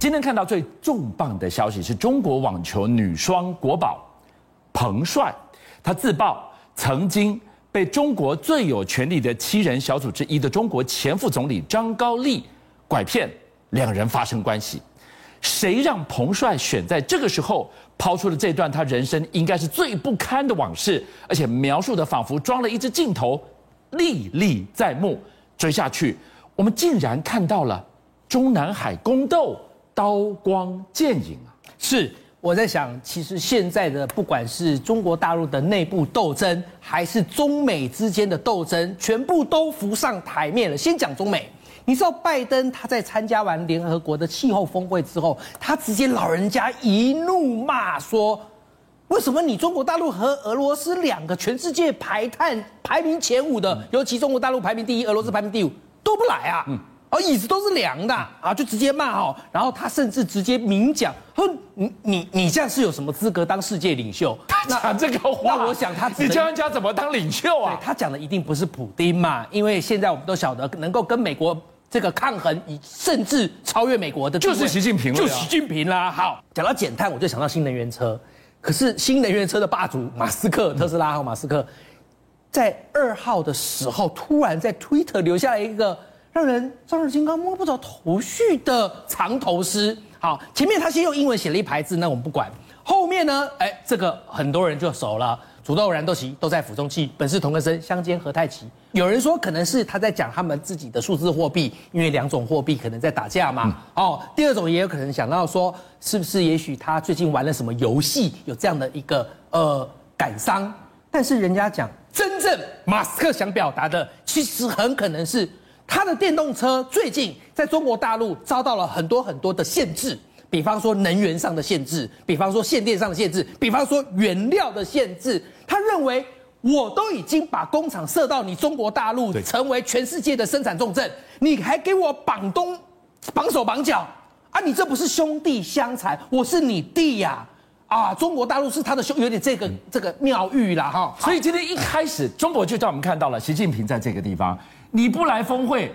今天看到最重磅的消息是中国网球女双国宝彭帅，他自曝曾经被中国最有权力的七人小组之一的中国前副总理张高丽拐骗，两人发生关系。谁让彭帅选在这个时候抛出了这段他人生应该是最不堪的往事，而且描述的仿佛装了一支镜头，历历在目。追下去，我们竟然看到了中南海宫斗，刀光剑影啊！是我在想，其实现在的不管是中国大陆的内部斗争，还是中美之间的斗争，全部都浮上台面了。先讲中美。你知道拜登他在参加完联合国的气候峰会之后，他直接老人家一怒骂说：“为什么你中国大陆和俄罗斯两个全世界排碳排名前五的，尤其中国大陆排名第一，俄罗斯排名第五都不来啊？而椅子都是凉的啊，就直接骂哦。然后他甚至直接明讲哼：你你你这样是有什么资格当世界领袖？他讲这个话，那我想他你教人家怎么当领袖啊？他讲的一定不是普丁嘛，因为现在我们都晓得，能够跟美国。这个抗衡，以甚至超越美国的，就是习近平了，就习近平啦。好，讲到减碳，我就想到新能源车。可是新能源车的霸主马斯克，特斯拉和马斯克，在二号的时候，突然在 Twitter 留下了一个让人丈二金刚摸不着头绪的藏头诗。好，前面他先用英文写了一排字，那我们不管。后面呢，哎，这个很多人就熟了。煮豆燃豆萁，都在釜中泣。本是同根生，相煎何太急。有人说，可能是他在讲他们自己的数字货币，因为两种货币可能在打架嘛。嗯、哦，第二种也有可能想到说，是不是也许他最近玩了什么游戏，有这样的一个呃感伤。但是人家讲，真正马斯克想表达的，其实很可能是他的电动车最近在中国大陆遭到了很多很多的限制。比方说能源上的限制，比方说限电上的限制，比方说原料的限制。他认为我都已经把工厂设到你中国大陆，成为全世界的生产重镇，你还给我绑东绑手绑脚啊？你这不是兄弟相残？我是你弟呀！啊，中国大陆是他的兄，有点这个这个妙玉了哈。所以今天一开始，中国就叫我们看到了习近平在这个地方，你不来峰会。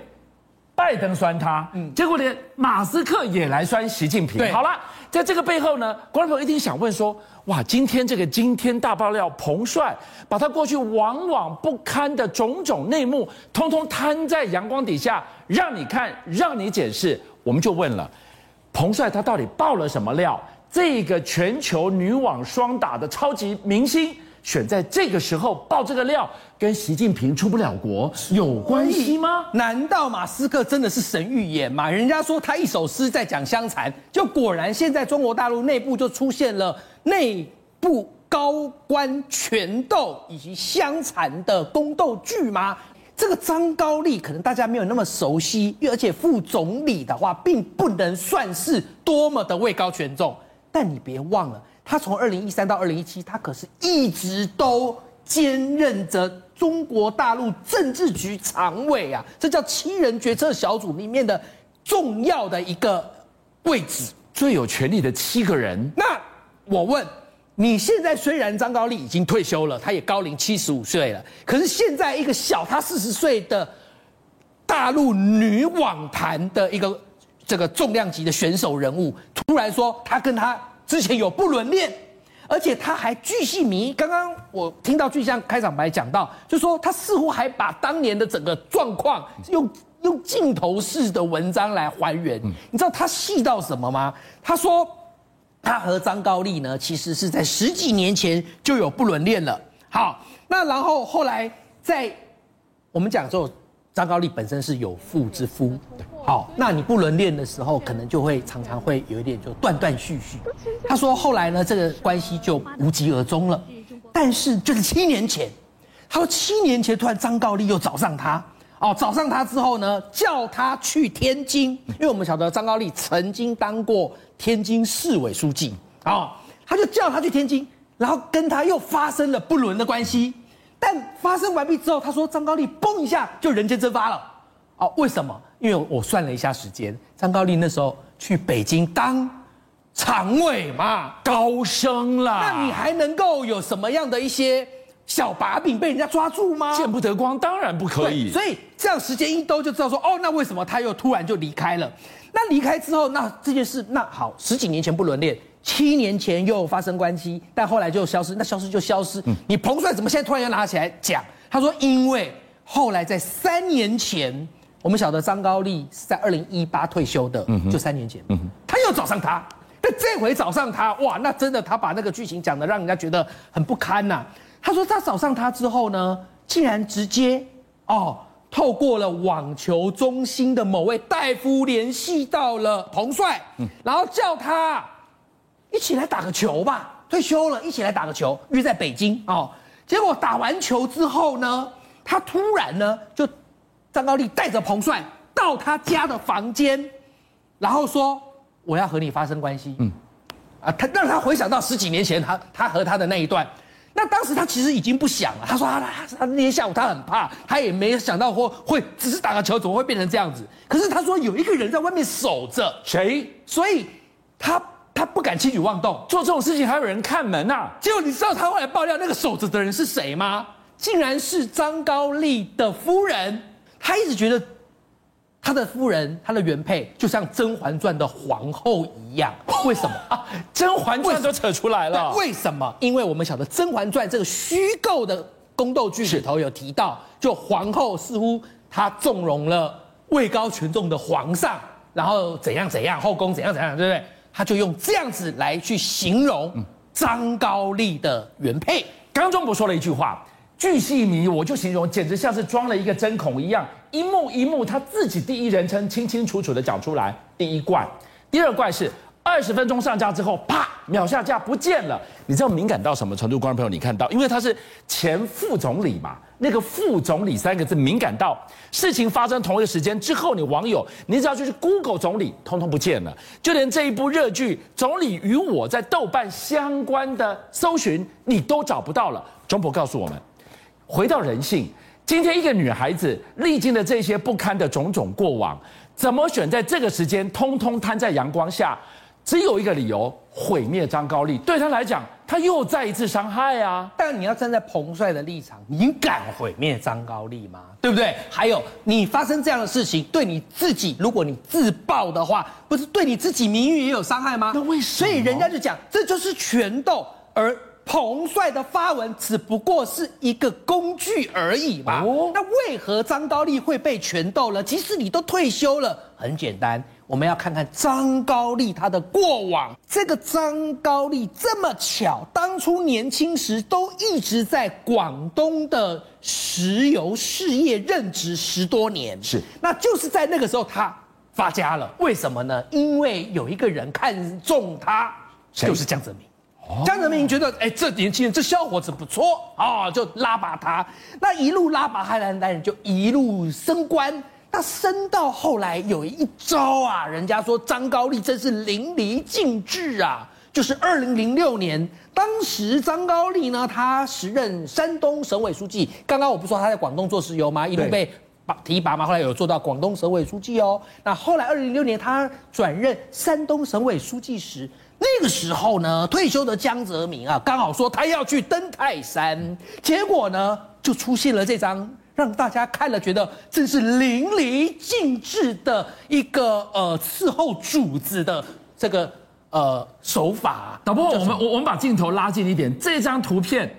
拜登酸他，嗯，结果连马斯克也来酸习近平。对，好了，在这个背后呢，观众朋友一定想问说，哇，今天这个惊天大爆料，彭帅把他过去往往不堪的种种内幕，通通摊在阳光底下，让你看，让你解释。我们就问了，彭帅他到底爆了什么料？这个全球女网双打的超级明星。选在这个时候爆这个料，跟习近平出不了国有关系吗？难道马斯克真的是神预言吗？人家说他一首诗在讲相残，就果然现在中国大陆内部就出现了内部高官权斗以及相残的宫斗剧吗？这个张高丽可能大家没有那么熟悉，而且副总理的话并不能算是多么的位高权重，但你别忘了。他从二零一三到二零一七，他可是一直都兼任着中国大陆政治局常委啊，这叫七人决策小组里面的重要的一个位置，最有权力的七个人。那我问，你现在虽然张高丽已经退休了，他也高龄七十五岁了，可是现在一个小他四十岁的大陆女网坛的一个这个重量级的选手人物，突然说他跟他。之前有不伦恋，而且他还巨细迷。刚刚我听到巨像开场白讲到，就说他似乎还把当年的整个状况用用镜头式的文章来还原。你知道他细到什么吗？他说他和张高丽呢，其实是在十几年前就有不伦恋了。好，那然后后来在我们讲说。张高丽本身是有妇之夫，好，那你不伦恋的时候，可能就会常常会有一点就断断续续。他说后来呢，这个关系就无疾而终了。但是就是七年前，他说七年前突然张高丽又找上他，哦，找上他之后呢，叫他去天津，因为我们晓得张高丽曾经当过天津市委书记，哦，他就叫他去天津，然后跟他又发生了不伦的关系。但发生完毕之后，他说张高丽嘣一下就人间蒸发了，哦，为什么？因为我算了一下时间，张高丽那时候去北京当常委嘛，高升了。那你还能够有什么样的一些小把柄被人家抓住吗？见不得光，当然不可以。所以这样时间一兜就知道说，哦，那为什么他又突然就离开了？那离开之后，那这件事那好，十几年前不伦恋，七年前又发生关系，但后来就消失，那消失就消失。嗯、你彭帅怎么现在突然又拿起来讲？他说因为后来在三年前，我们晓得张高丽是在二零一八退休的，嗯、就三年前，嗯、他又找上他，但这回找上他，哇，那真的他把那个剧情讲的让人家觉得很不堪呐、啊。他说他找上他之后呢，竟然直接哦。透过了网球中心的某位大夫联系到了彭帅，然后叫他一起来打个球吧。退休了，一起来打个球，约在北京哦。结果打完球之后呢，他突然呢就张高丽带着彭帅到他家的房间，然后说我要和你发生关系。嗯，啊，他让他回想到十几年前他他和他的那一段。那当时他其实已经不想了，他说他他他那天下午他很怕，他也没想到会会只是打个球，怎么会变成这样子？可是他说有一个人在外面守着，谁？所以他他不敢轻举妄动，做这种事情还有人看门呐。结果你知道他后来爆料那个守着的人是谁吗？竟然是张高丽的夫人，他一直觉得。他的夫人，他的原配，就像《甄嬛传》的皇后一样。为什么啊？《甄嬛传》都扯出来了。为什么？因为我们晓得《甄嬛传》这个虚构的宫斗剧里头有提到，就皇后似乎她纵容了位高权重的皇上，然后怎样怎样，后宫怎样怎样，对不对？他就用这样子来去形容张高丽的原配。刚刚中博说了一句话。巨细靡，我就形容简直像是装了一个针孔一样，一幕一幕他自己第一人称清清楚楚的讲出来。第一怪，第二怪是二十分钟上架之后，啪，秒下架不见了。你知道敏感到什么程度？观众朋友，你看到，因为他是前副总理嘛，那个副总理三个字敏感到事情发生同一个时间之后，你网友你只要就是 Google 总理，通通不见了，就连这一部热剧《总理与我》在豆瓣相关的搜寻，你都找不到了。中博告诉我们。回到人性，今天一个女孩子历经了这些不堪的种种过往，怎么选在这个时间通通摊在阳光下？只有一个理由：毁灭张高丽。对她来讲，她又再一次伤害啊！但你要站在彭帅的立场，你敢毁灭张高丽吗？对不对？还有，你发生这样的事情，对你自己，如果你自爆的话，不是对你自己名誉也有伤害吗？那为什么？所以人家就讲，这就是权斗，而。彭帅的发文只不过是一个工具而已嘛。哦，那为何张高丽会被权斗了？即使你都退休了，很简单，我们要看看张高丽他的过往。这个张高丽这么巧，当初年轻时都一直在广东的石油事业任职十多年，是，那就是在那个时候他发家了。为什么呢？因为有一个人看中他，就是江泽民。江泽民觉得，哎，这年轻人，这小伙子不错啊，就拉拔他。那一路拉拔他来，男人就一路升官。那升到后来有一招啊，人家说张高丽真是淋漓尽致啊。就是二零零六年，当时张高丽呢，他时任山东省委书记。刚刚我不说他在广东做石油吗？一路被拔提拔嘛，后来有做到广东省委书记哦。那后来二零零六年他转任山东省委书记时。那个时候呢，退休的江泽民啊，刚好说他要去登泰山，结果呢，就出现了这张让大家看了觉得真是淋漓尽致的一个呃伺候主子的这个呃手法。导播，我们我我们把镜头拉近一点，这张图片，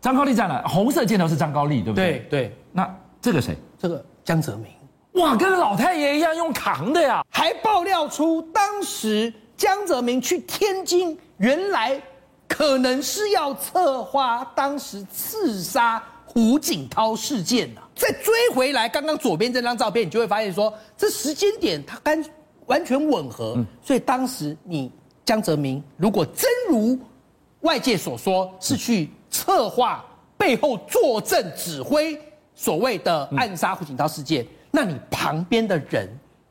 张高丽在哪？红色箭头是张高丽，对不对？对对。那这个谁？这个江泽民。哇，跟老太爷一样用扛的呀！还爆料出当时。江泽民去天津，原来可能是要策划当时刺杀胡锦涛事件呢。再追回来，刚刚左边这张照片，你就会发现说，这时间点它跟完全吻合。所以当时你江泽民如果真如外界所说，是去策划背后坐镇指挥所谓的暗杀胡锦涛事件，那你旁边的人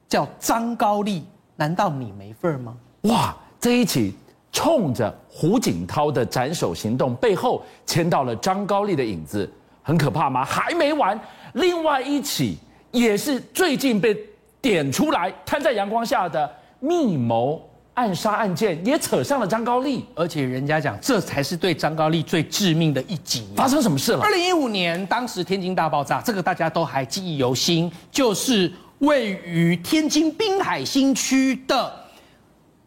叫张高丽，难道你没份吗？哇，这一起冲着胡锦涛的斩首行动背后牵到了张高丽的影子，很可怕吗？还没完，另外一起也是最近被点出来摊在阳光下的密谋暗杀案件，也扯上了张高丽，而且人家讲这才是对张高丽最致命的一击。发生什么事了？二零一五年，当时天津大爆炸，这个大家都还记忆犹新，就是。位于天津滨海新区的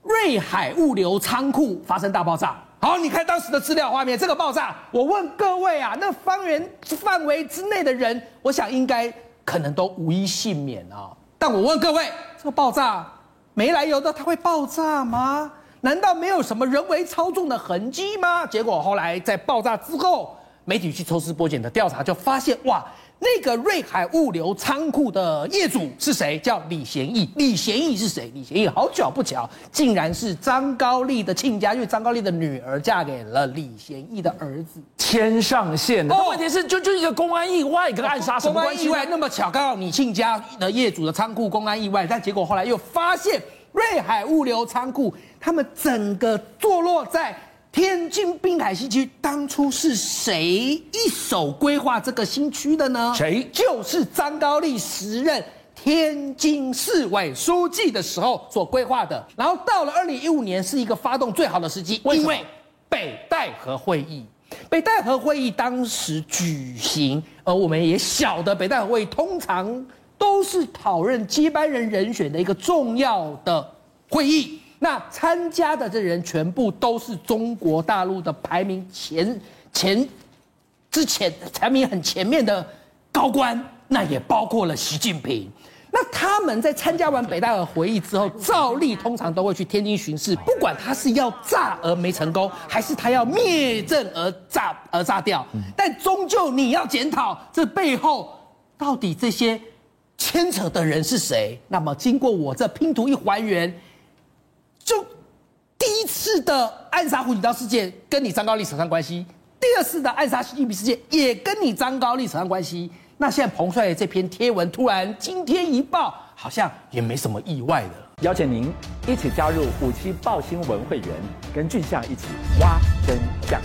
瑞海物流仓库发生大爆炸。好，你看当时的资料画面，这个爆炸，我问各位啊，那方圆范围之内的人，我想应该可能都无一幸免啊。但我问各位，这个爆炸没来由的，它会爆炸吗？难道没有什么人为操纵的痕迹吗？结果后来在爆炸之后，媒体去抽丝剥茧的调查，就发现哇。那个瑞海物流仓库的业主是谁？叫李贤义。李贤义是谁？李贤义好巧不巧，竟然是张高丽的亲家，因为张高丽的女儿嫁给了李贤义的儿子，牵上线的。哦、问题是，就就一个公安意外，一个暗杀，什么关系？公安意外那么巧，刚好你亲家的业主的仓库公安意外，但结果后来又发现瑞海物流仓库，他们整个坐落在。天津滨海新区当初是谁一手规划这个新区的呢？谁？就是张高丽时任天津市委书记的时候所规划的。然后到了二零一五年，是一个发动最好的时机，因为北戴河会议。北戴河会议当时举行，而我们也晓得，北戴河会议通常都是讨论接班人人选的一个重要的会议。那参加的这人全部都是中国大陆的排名前前之前排名很前面的高官，那也包括了习近平。那他们在参加完北戴河会议之后，照例通常都会去天津巡视，不管他是要炸而没成功，还是他要灭阵而炸而炸掉，但终究你要检讨这背后到底这些牵扯的人是谁。那么经过我这拼图一还原。就第一次的暗杀胡锦涛事件跟你张高丽扯上关系，第二次的暗杀习近平事件也跟你张高丽扯上关系。那现在彭帅这篇贴文突然惊天一爆，好像也没什么意外的。邀请您一起加入五七报新闻会员，跟俊相一起挖真相。